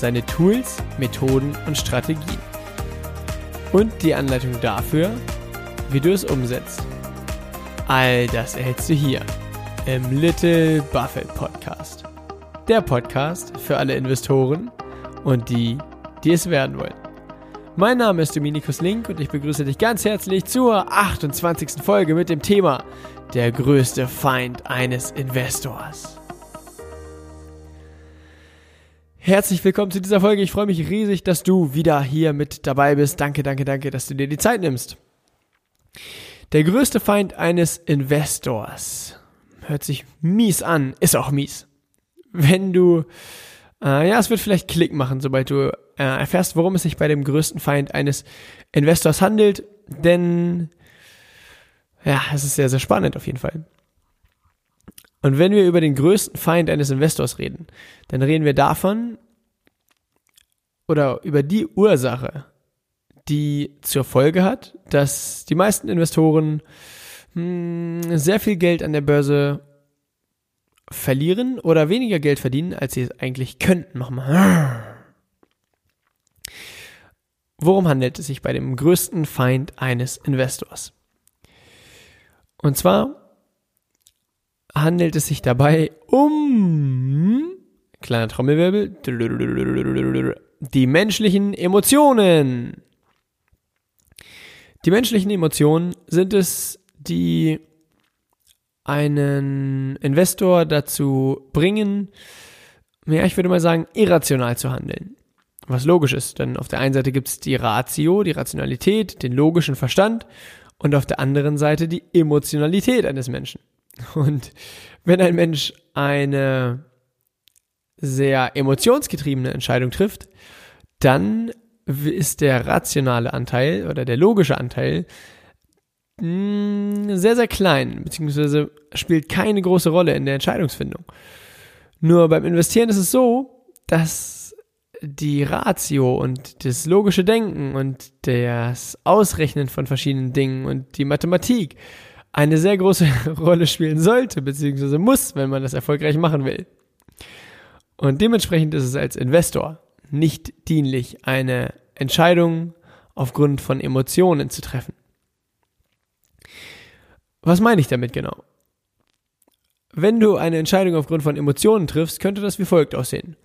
seine Tools, Methoden und Strategien. Und die Anleitung dafür, wie du es umsetzt. All das erhältst du hier im Little Buffett Podcast. Der Podcast für alle Investoren und die, die es werden wollen. Mein Name ist Dominikus Link und ich begrüße dich ganz herzlich zur 28. Folge mit dem Thema Der größte Feind eines Investors. Herzlich willkommen zu dieser Folge. Ich freue mich riesig, dass du wieder hier mit dabei bist. Danke, danke, danke, dass du dir die Zeit nimmst. Der größte Feind eines Investors. Hört sich mies an, ist auch mies. Wenn du, äh, ja, es wird vielleicht Klick machen, sobald du äh, erfährst, worum es sich bei dem größten Feind eines Investors handelt, denn, ja, es ist sehr, sehr spannend auf jeden Fall. Und wenn wir über den größten Feind eines Investors reden, dann reden wir davon oder über die Ursache, die zur Folge hat, dass die meisten Investoren mh, hm, sehr viel Geld an der Börse verlieren oder weniger Geld verdienen, als sie es eigentlich könnten. Mach mal. Worum handelt es sich bei dem größten Feind eines Investors? Und zwar handelt es sich dabei um kleiner Trommelwirbel die menschlichen Emotionen. Die menschlichen Emotionen sind es, die einen Investor dazu bringen, ja, ich würde mal sagen, irrational zu handeln. Was logisch ist, denn auf der einen Seite gibt es die Ratio, die Rationalität, den logischen Verstand und auf der anderen Seite die Emotionalität eines Menschen. Und wenn ein Mensch eine sehr emotionsgetriebene Entscheidung trifft, dann ist der rationale Anteil oder der logische Anteil mm, sehr, sehr klein, beziehungsweise spielt keine große Rolle in der Entscheidungsfindung. Nur beim Investieren ist es so, dass die Ratio und das logische Denken und das Ausrechnen von verschiedenen Dingen und die Mathematik eine sehr große Rolle spielen sollte, beziehungsweise muss, wenn man das erfolgreich machen will. Und dementsprechend ist es als Investor nicht dienlich, eine Entscheidung aufgrund von Emotionen zu treffen. Was meine ich damit genau? Wenn du eine Entscheidung aufgrund von Emotionen triffst, könnte das wie folgt aussehen.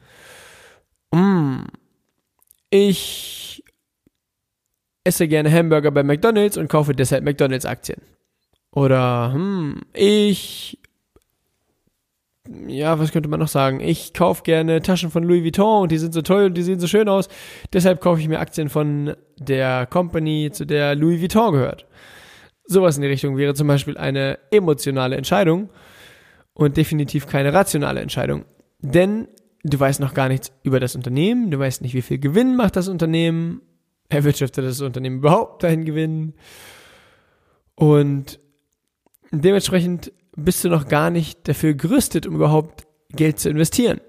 Mm, ich esse gerne Hamburger bei McDonald's und kaufe deshalb McDonald's Aktien. Oder, hm, ich, ja, was könnte man noch sagen? Ich kaufe gerne Taschen von Louis Vuitton und die sind so toll und die sehen so schön aus. Deshalb kaufe ich mir Aktien von der Company, zu der Louis Vuitton gehört. Sowas in die Richtung wäre zum Beispiel eine emotionale Entscheidung und definitiv keine rationale Entscheidung. Denn du weißt noch gar nichts über das Unternehmen, du weißt nicht, wie viel Gewinn macht das Unternehmen, erwirtschaftet das Unternehmen überhaupt dahin Gewinn. Und dementsprechend bist du noch gar nicht dafür gerüstet, um überhaupt Geld zu investieren.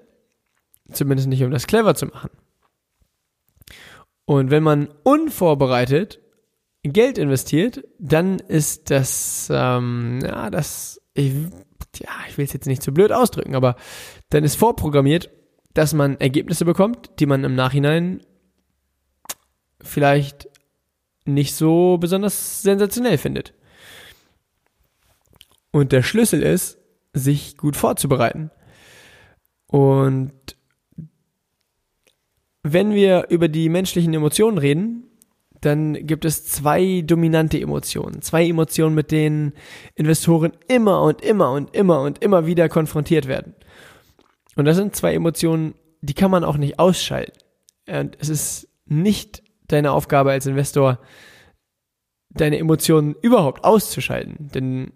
Zumindest nicht, um das clever zu machen. Und wenn man unvorbereitet Geld investiert, dann ist das, ähm, ja, das, ich, ja, ich will es jetzt nicht zu blöd ausdrücken, aber dann ist vorprogrammiert, dass man Ergebnisse bekommt, die man im Nachhinein vielleicht nicht so besonders sensationell findet. Und der Schlüssel ist, sich gut vorzubereiten. Und wenn wir über die menschlichen Emotionen reden, dann gibt es zwei dominante Emotionen. Zwei Emotionen, mit denen Investoren immer und immer und immer und immer wieder konfrontiert werden. Und das sind zwei Emotionen, die kann man auch nicht ausschalten. Und es ist nicht deine Aufgabe als Investor, deine Emotionen überhaupt auszuschalten. Denn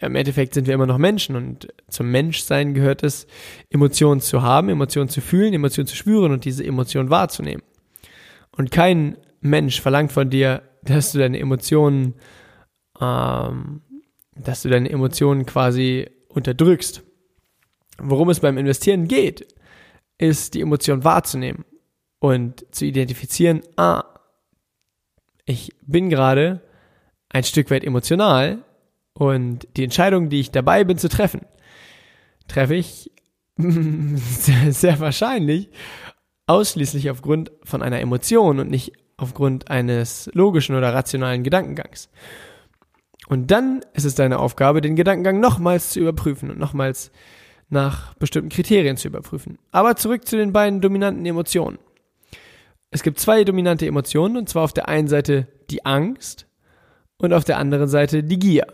im Endeffekt sind wir immer noch Menschen und zum Menschsein gehört es, Emotionen zu haben, Emotionen zu fühlen, Emotionen zu spüren und diese Emotionen wahrzunehmen. Und kein Mensch verlangt von dir, dass du deine Emotionen, ähm, dass du deine Emotionen quasi unterdrückst. Worum es beim Investieren geht, ist die Emotion wahrzunehmen und zu identifizieren, ah, ich bin gerade ein Stück weit emotional und die Entscheidung, die ich dabei bin zu treffen, treffe ich sehr, sehr wahrscheinlich ausschließlich aufgrund von einer Emotion und nicht aufgrund eines logischen oder rationalen Gedankengangs. Und dann ist es deine Aufgabe, den Gedankengang nochmals zu überprüfen und nochmals nach bestimmten Kriterien zu überprüfen. Aber zurück zu den beiden dominanten Emotionen. Es gibt zwei dominante Emotionen, und zwar auf der einen Seite die Angst und auf der anderen Seite die Gier.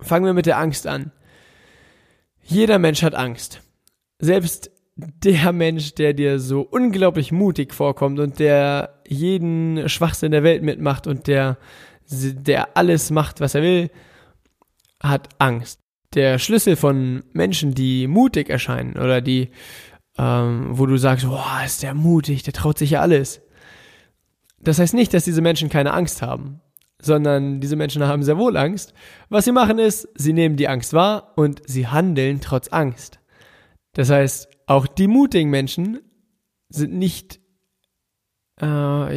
Fangen wir mit der Angst an. Jeder Mensch hat Angst. Selbst der Mensch, der dir so unglaublich mutig vorkommt und der jeden Schwachsinn der Welt mitmacht und der, der alles macht, was er will, hat Angst. Der Schlüssel von Menschen, die mutig erscheinen oder die, ähm, wo du sagst, boah, ist der mutig, der traut sich ja alles. Das heißt nicht, dass diese Menschen keine Angst haben sondern diese Menschen haben sehr wohl Angst. Was sie machen ist, sie nehmen die Angst wahr und sie handeln trotz Angst. Das heißt, auch die mutigen Menschen sind nicht, äh,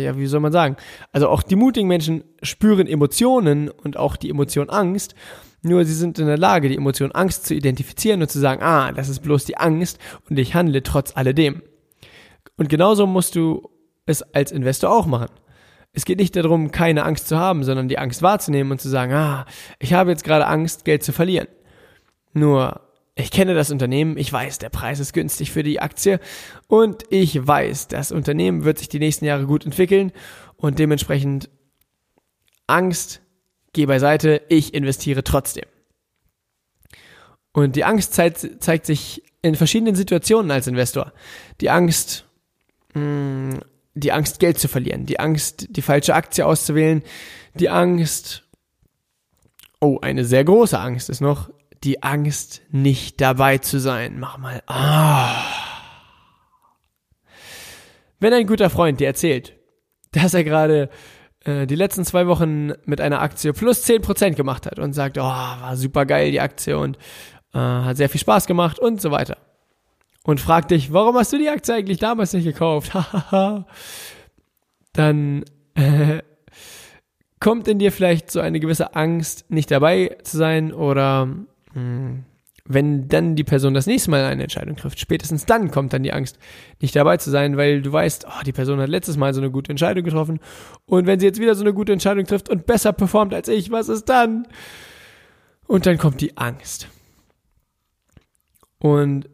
ja, wie soll man sagen? Also auch die mutigen Menschen spüren Emotionen und auch die Emotion Angst. Nur sie sind in der Lage, die Emotion Angst zu identifizieren und zu sagen, ah, das ist bloß die Angst und ich handle trotz alledem. Und genauso musst du es als Investor auch machen. Es geht nicht darum, keine Angst zu haben, sondern die Angst wahrzunehmen und zu sagen, ah, ich habe jetzt gerade Angst, Geld zu verlieren. Nur, ich kenne das Unternehmen, ich weiß, der Preis ist günstig für die Aktie und ich weiß, das Unternehmen wird sich die nächsten Jahre gut entwickeln und dementsprechend Angst, geh beiseite, ich investiere trotzdem. Und die Angst zeigt, zeigt sich in verschiedenen Situationen als Investor. Die Angst, mh, hm, die Angst, Geld zu verlieren, die Angst, die falsche Aktie auszuwählen, die Angst, oh, eine sehr große Angst ist noch, die Angst, nicht dabei zu sein. Mach mal, ah. Wenn ein guter Freund dir erzählt, dass er gerade äh, die letzten zwei Wochen mit einer Aktie plus 10% gemacht hat und sagt, oh, war super geil die Aktie und äh, hat sehr viel Spaß gemacht und so weiter und fragt dich, warum hast du die Aktie eigentlich damals nicht gekauft? Dann äh, kommt in dir vielleicht so eine gewisse Angst, nicht dabei zu sein oder mh, hm, wenn dann die Person das nächste Mal eine Entscheidung trifft, spätestens dann kommt dann die Angst, nicht dabei zu sein, weil du weißt, oh, die Person hat letztes Mal so eine gute Entscheidung getroffen und wenn sie jetzt wieder so eine gute Entscheidung trifft und besser performt als ich, was ist dann? Und dann kommt die Angst. Und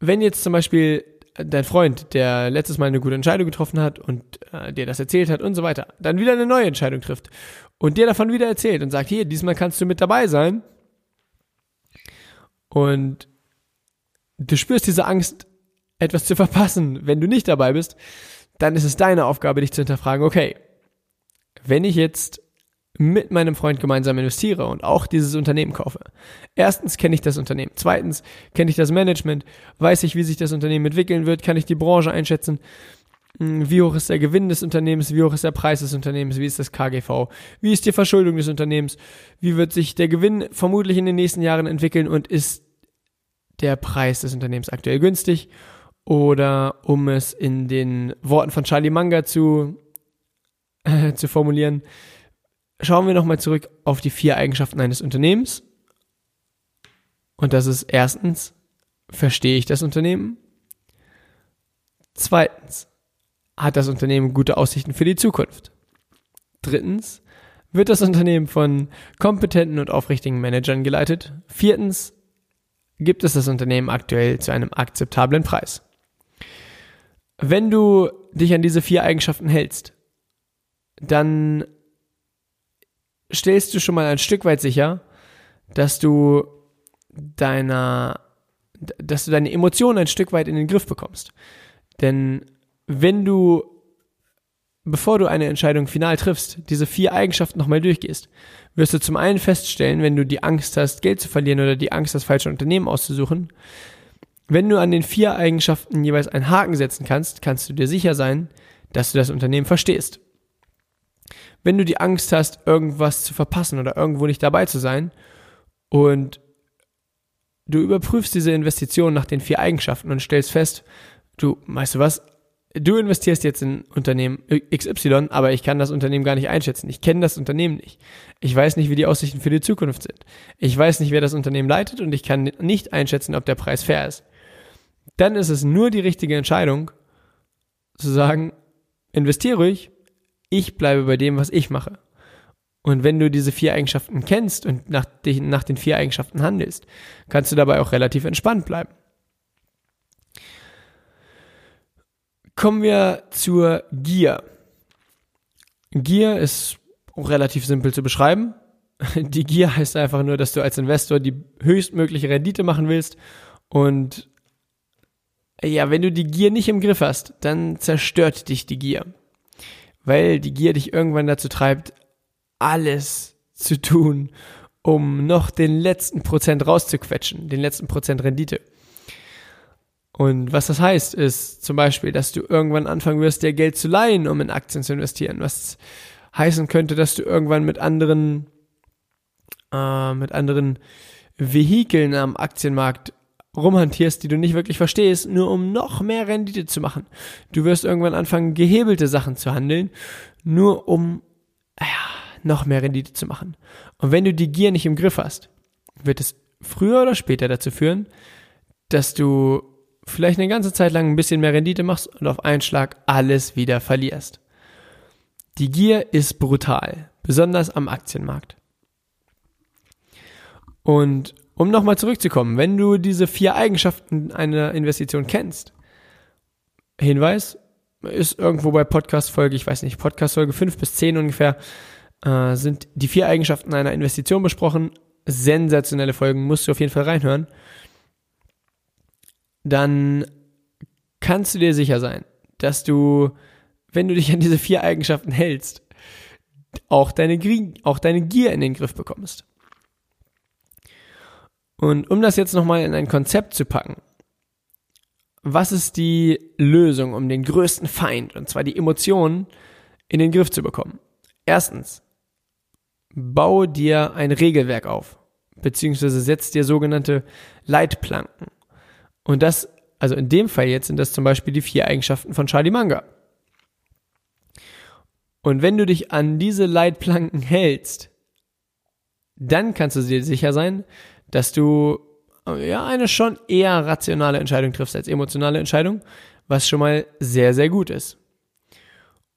wenn jetzt zum Beispiel dein Freund, der letztes Mal eine gute Entscheidung getroffen hat und äh, dir das erzählt hat und so weiter, dann wieder eine neue Entscheidung trifft und dir davon wieder erzählt und sagt, hier, diesmal kannst du mit dabei sein. Und du spürst diese Angst, etwas zu verpassen, wenn du nicht dabei bist, dann ist es deine Aufgabe, dich zu hinterfragen, okay, wenn ich jetzt mit meinem Freund gemeinsam investiere und auch dieses Unternehmen kaufe. Erstens kenne ich das Unternehmen. Zweitens kenne ich das Management. Weiß ich, wie sich das Unternehmen entwickeln wird. Kann ich die Branche einschätzen. Hm, wie hoch ist der Gewinn des Unternehmens? Wie hoch ist der Preis des Unternehmens? Wie ist das KGV? Wie ist die Verschuldung des Unternehmens? Wie wird sich der Gewinn vermutlich in den nächsten Jahren entwickeln? Und ist der Preis des Unternehmens aktuell günstig? Oder um es in den Worten von Charlie Munger zu, äh, zu formulieren, schauen wir nochmal zurück auf die vier Eigenschaften eines Unternehmens. Und das ist erstens, verstehe ich das Unternehmen? Zweitens, hat das Unternehmen gute Aussichten für die Zukunft? Drittens, wird das Unternehmen von kompetenten und aufrichtigen Managern geleitet? Viertens, gibt es das Unternehmen aktuell zu einem akzeptablen Preis? Wenn du dich an diese vier Eigenschaften hältst, dann stellst du schon mal ein Stück weit sicher, dass du deiner, dass du deine Emotionen ein Stück weit in den Griff bekommst. Denn wenn du bevor du eine Entscheidung final triffst, diese vier Eigenschaften nochmal durchgehst, wirst du zum einen feststellen, wenn du die Angst hast, Geld zu verlieren oder die Angst hast, falsche Unternehmen auszusuchen, wenn du an den vier Eigenschaften jeweils einen Haken setzen kannst, kannst du dir sicher sein, dass du das Unternehmen verstehst. Wenn du die Angst hast, irgendwas zu verpassen oder irgendwo nicht dabei zu sein und du überprüfst diese Investition nach den vier Eigenschaften und stellst fest, du, weißt du was, du investierst jetzt in Unternehmen XY, aber ich kann das Unternehmen gar nicht einschätzen. Ich kenne das Unternehmen nicht. Ich weiß nicht, wie die Aussichten für die Zukunft sind. Ich weiß nicht, wer das Unternehmen leitet und ich kann nicht einschätzen, ob der Preis fair ist. Dann ist es nur die richtige Entscheidung, zu sagen, investiere ruhig, ich bleibe bei dem, was ich mache. Und wenn du diese vier Eigenschaften kennst und nach, nach den vier Eigenschaften handelst, kannst du dabei auch relativ entspannt bleiben. Kommen wir zur Gier. Gier ist relativ simpel zu beschreiben. Die Gier heißt einfach nur, dass du als Investor die höchstmögliche Rendite machen willst und ja, wenn du die Gier nicht im Griff hast, dann zerstört dich die Gier. Weil die Gier dich irgendwann dazu treibt, alles zu tun, um noch den letzten Prozent rauszuquetschen, den letzten Prozent Rendite. Und was das heißt, ist zum Beispiel, dass du irgendwann anfangen wirst, dir Geld zu leihen, um in Aktien zu investieren. Was heißen könnte, dass du irgendwann mit anderen, äh, mit anderen Vehikeln am Aktienmarkt rumhantierst, die du nicht wirklich verstehst, nur um noch mehr Rendite zu machen. Du wirst irgendwann anfangen, gehebelte Sachen zu handeln, nur um ja, noch mehr Rendite zu machen. Und wenn du die Gier nicht im Griff hast, wird es früher oder später dazu führen, dass du vielleicht eine ganze Zeit lang ein bisschen mehr Rendite machst und auf einen Schlag alles wieder verlierst. Die Gier ist brutal, besonders am Aktienmarkt. Und um nochmal zurückzukommen, wenn du diese vier Eigenschaften einer Investition kennst, Hinweis, ist irgendwo bei Podcast-Folge, ich weiß nicht, Podcast-Folge 5 bis 10 ungefähr, äh, sind die vier Eigenschaften einer Investition besprochen. Sensationelle Folgen, musst du auf jeden Fall reinhören dann kannst du dir sicher sein, dass du, wenn du dich an diese vier Eigenschaften hältst, auch deine, auch deine Gier in den Griff bekommst. Und um das jetzt nochmal in ein Konzept zu packen, was ist die Lösung, um den größten Feind, und zwar die Emotionen, in den Griff zu bekommen? Erstens, bau dir ein Regelwerk auf, beziehungsweise setz dir sogenannte Leitplanken. Und das, also in dem Fall jetzt sind das zum Beispiel die vier Eigenschaften von Charlie Manga. Und wenn du dich an diese Leitplanken hältst, dann kannst du dir sicher sein, dass du ja eine schon eher rationale Entscheidung triffst als emotionale Entscheidung, was schon mal sehr, sehr gut ist.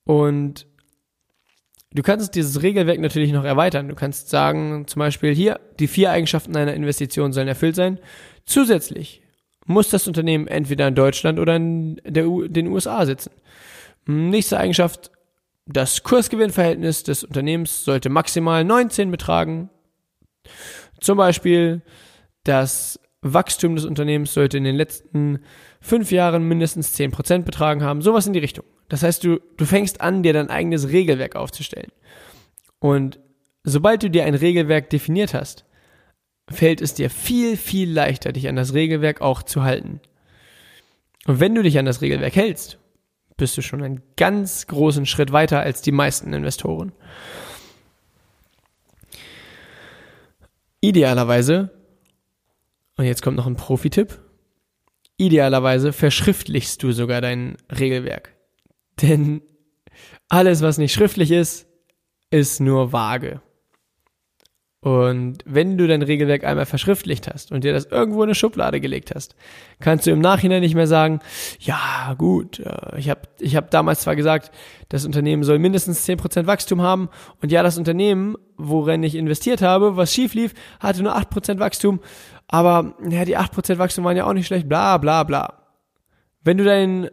Und du kannst dieses Regelwerk natürlich noch erweitern. Du kannst sagen, zum Beispiel hier, die vier Eigenschaften einer Investition sollen erfüllt sein. Zusätzlich muss das Unternehmen entweder in Deutschland oder in den USA sitzen. Nächste Eigenschaft, das Kursgewinnverhältnis des Unternehmens sollte maximal 19 betragen. Zum Beispiel, das Wachstum des Unternehmens sollte in den letzten fünf Jahren mindestens 10% betragen haben. Sowas in die Richtung. Das heißt, du, du fängst an, dir dein eigenes Regelwerk aufzustellen. Und sobald du dir ein Regelwerk definiert hast, fällt es dir viel, viel leichter, dich an das Regelwerk auch zu halten. Und wenn du dich an das Regelwerk hältst, bist du schon einen ganz großen Schritt weiter als die meisten Investoren. Idealerweise, und jetzt kommt noch ein Profi-Tipp, idealerweise verschriftlichst du sogar dein Regelwerk. Denn alles, was nicht schriftlich ist, ist nur vage. Und wenn du dein Regelwerk einmal verschriftlicht hast und dir das irgendwo in eine Schublade gelegt hast, kannst du im Nachhinein nicht mehr sagen, ja gut, äh, ich habe ich hab damals zwar gesagt, das Unternehmen soll mindestens 10% Wachstum haben und ja, das Unternehmen, worin ich investiert habe, was schief lief, hatte nur 8% Wachstum, aber ja, die 8% Wachstum waren ja auch nicht schlecht, bla bla bla. Wenn du dein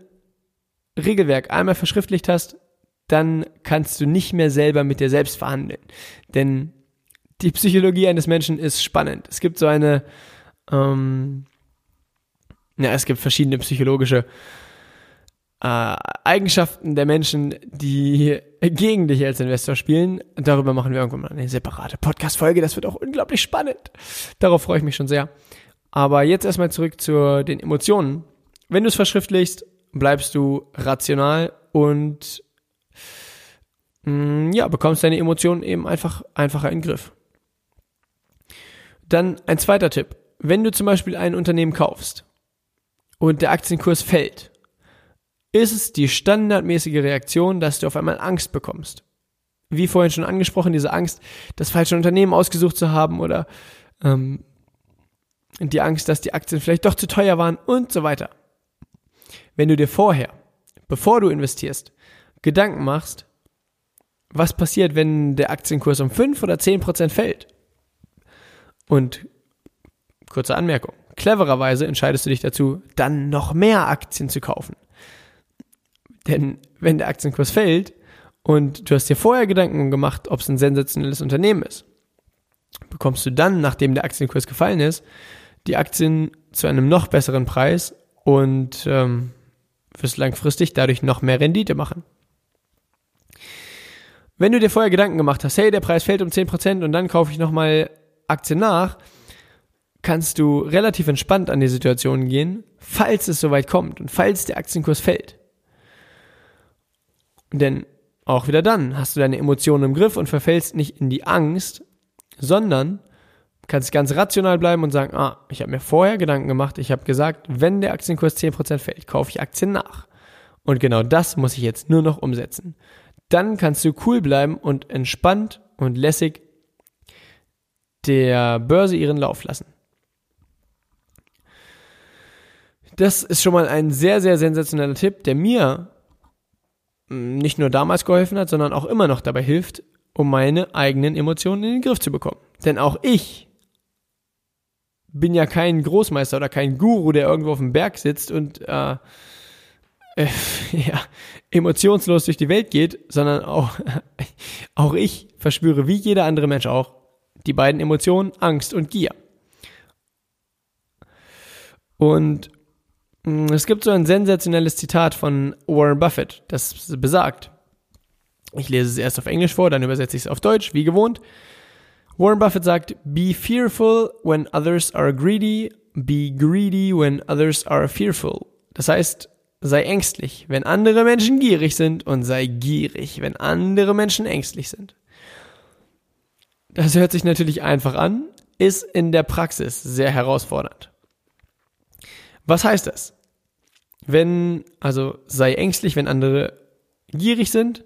Regelwerk einmal verschriftlicht hast, dann kannst du nicht mehr selber mit dir selbst verhandeln. Denn die Psychologie eines Menschen ist spannend. Es gibt so eine, ähm, ja, es gibt verschiedene psychologische äh, Eigenschaften der Menschen, die gegen dich als Investor spielen. Darüber machen wir irgendwann mal eine separate Podcast-Folge. Das wird auch unglaublich spannend. Darauf freue ich mich schon sehr. Aber jetzt erstmal zurück zu den Emotionen. Wenn du es verschriftlichst, bleibst du rational und mm, ja, bekommst deine Emotionen eben einfach einfacher in den Griff. Dann ein zweiter Tipp. Wenn du zum Beispiel ein Unternehmen kaufst und der Aktienkurs fällt, ist es die standardmäßige Reaktion, dass du auf einmal Angst bekommst. Wie vorhin schon angesprochen, diese Angst, das falsche Unternehmen ausgesucht zu haben oder ähm, die Angst, dass die Aktien vielleicht doch zu teuer waren und so weiter. Wenn du dir vorher, bevor du investierst, Gedanken machst, was passiert, wenn der Aktienkurs um 5 oder 10 Prozent fällt? Und kurze Anmerkung, clevererweise entscheidest du dich dazu, dann noch mehr Aktien zu kaufen. Denn wenn der Aktienkurs fällt und du hast dir vorher Gedanken gemacht, ob es ein sensationelles Unternehmen ist, bekommst du dann, nachdem der Aktienkurs gefallen ist, die Aktien zu einem noch besseren Preis und ähm, wirst langfristig dadurch noch mehr Rendite machen. Wenn du dir vorher Gedanken gemacht hast, hey, der Preis fällt um 10% und dann kaufe ich nochmal Aktien nach, kannst du relativ entspannt an die Situation gehen, falls es soweit kommt und falls der Aktienkurs fällt. Denn auch wieder dann hast du deine Emotionen im Griff und verfällst nicht in die Angst, sondern kannst ganz rational bleiben und sagen, ah, ich habe mir vorher Gedanken gemacht, ich habe gesagt, wenn der Aktienkurs 10% fällt, kaufe ich Aktien nach. Und genau das muss ich jetzt nur noch umsetzen. Dann kannst du cool bleiben und entspannt und lässig der Börse ihren Lauf lassen. Das ist schon mal ein sehr, sehr sensationeller Tipp, der mir nicht nur damals geholfen hat, sondern auch immer noch dabei hilft, um meine eigenen Emotionen in den Griff zu bekommen. Denn auch ich bin ja kein Großmeister oder kein Guru, der irgendwo auf dem Berg sitzt und äh, äh, ja, emotionslos durch die Welt geht, sondern auch, auch ich verspüre, wie jeder andere Mensch auch, die beiden Emotionen Angst und Gier. Und mm, es gibt so ein sensationelles Zitat von Warren Buffett, das besagt, ich lese es erst auf Englisch vor, dann übersetze ich es auf Deutsch, wie gewohnt. Warren Buffett sagt, Be fearful when others are greedy, be greedy when others are fearful. Das heißt, sei ängstlich, wenn andere Menschen gierig sind und sei gierig, wenn andere Menschen ängstlich sind. Das hört sich natürlich einfach an, ist in der Praxis sehr herausfordernd. Was heißt das? Wenn, also sei ängstlich, wenn andere gierig sind.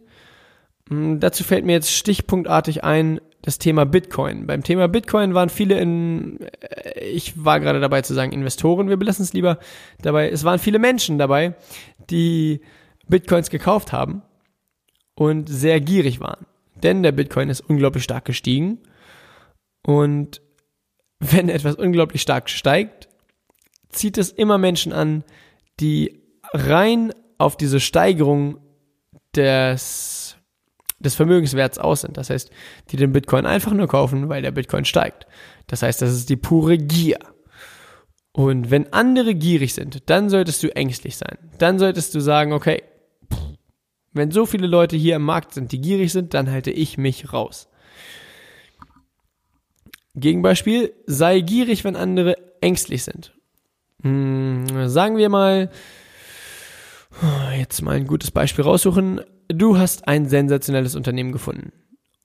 Hm, dazu fällt mir jetzt stichpunktartig ein, das Thema Bitcoin. Beim Thema Bitcoin waren viele in, äh, ich war gerade dabei zu sagen Investoren, wir belassen es lieber dabei, es waren viele Menschen dabei, die Bitcoins gekauft haben und sehr gierig waren. Denn der Bitcoin ist unglaublich stark gestiegen und wenn etwas unglaublich stark steigt, zieht es immer Menschen an, die rein auf diese Steigerung des des Vermögenswerts aus sind. Das heißt, die den Bitcoin einfach nur kaufen, weil der Bitcoin steigt. Das heißt, das ist die pure Gier. Und wenn andere gierig sind, dann solltest du ängstlich sein. Dann solltest du sagen, okay, wenn so viele Leute hier im Markt sind, die gierig sind, dann halte ich mich raus. Gegenbeispiel, sei gierig, wenn andere ängstlich sind. Hm, sagen wir mal, jetzt mal ein gutes Beispiel raussuchen du hast ein sensationelles Unternehmen gefunden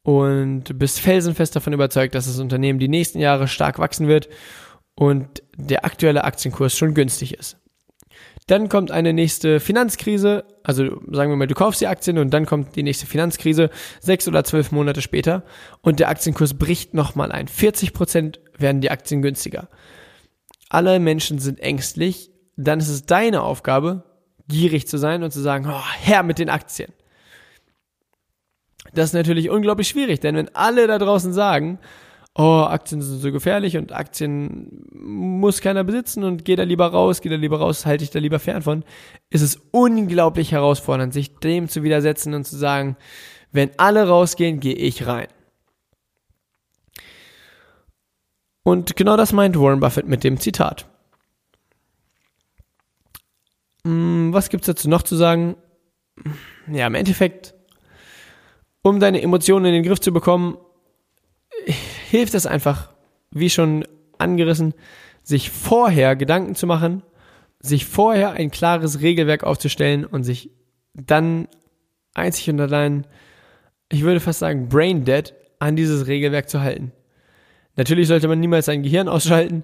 und bist felsenfest davon überzeugt, dass das Unternehmen die nächsten Jahre stark wachsen wird und der aktuelle Aktienkurs schon günstig ist. Dann kommt eine nächste Finanzkrise, also sagen wir mal, du kaufst die Aktien und dann kommt die nächste Finanzkrise, sechs oder zwölf Monate später und der Aktienkurs bricht nochmal ein. 40 Prozent werden die Aktien günstiger. Alle Menschen sind ängstlich, dann ist es deine Aufgabe, gierig zu sein und zu sagen, oh, her mit den Aktien. Das ist natürlich unglaublich schwierig, denn wenn alle da draußen sagen, oh, Aktien sind so gefährlich und Aktien muss keiner besitzen und geh da lieber raus, geh da lieber raus, halte ich da lieber fern von, ist es unglaublich herausfordernd, sich dem zu widersetzen und zu sagen, wenn alle rausgehen, gehe ich rein. Und genau das meint Warren Buffett mit dem Zitat. Mm, was gibt's dazu noch zu sagen? Ja, im Endeffekt, um deine Emotionen in den Griff zu bekommen, hilft es einfach, wie schon angerissen, sich vorher Gedanken zu machen, sich vorher ein klares Regelwerk aufzustellen und sich dann einzig und allein, ich würde fast sagen, brain dead an dieses Regelwerk zu halten. Natürlich sollte man niemals sein Gehirn ausschalten,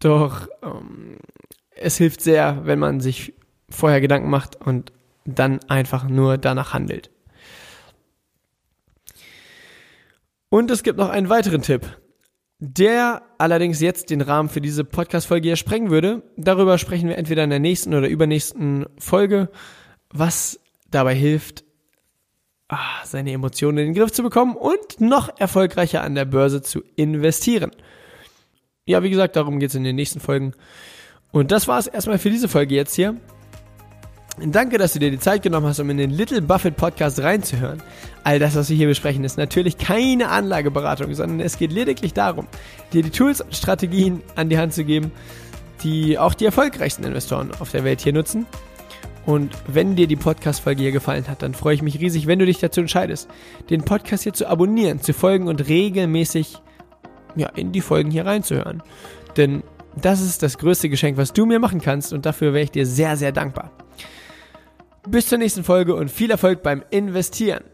doch ähm, es hilft sehr, wenn man sich vorher Gedanken macht und dann einfach nur danach handelt. Und es gibt noch einen weiteren Tipp, der allerdings jetzt den Rahmen für diese Podcast-Folge hier sprengen würde. Darüber sprechen wir entweder in der nächsten oder übernächsten Folge, was dabei hilft, ah, seine Emotionen in den Griff zu bekommen und noch erfolgreicher an der Börse zu investieren. Ja, wie gesagt, darum geht es in den nächsten Folgen. Und das war es erstmal für diese Folge jetzt hier. Danke, dass du dir die Zeit genommen hast, um in den Little Buffett Podcast reinzuhören. All das, was wir hier besprechen, ist natürlich keine Anlageberatung, sondern es geht lediglich darum, dir die Tools und Strategien an die Hand zu geben, die auch die erfolgreichsten Investoren auf der Welt hier nutzen. Und wenn dir die Podcast-Folge hier gefallen hat, dann freue ich mich riesig, wenn du dich dazu entscheidest, den Podcast hier zu abonnieren, zu folgen und regelmäßig ja, in die Folgen hier reinzuhören. Denn das ist das größte Geschenk, was du mir machen kannst und dafür wäre ich dir sehr, sehr dankbar. Bis zur nächsten Folge und viel Erfolg beim Investieren.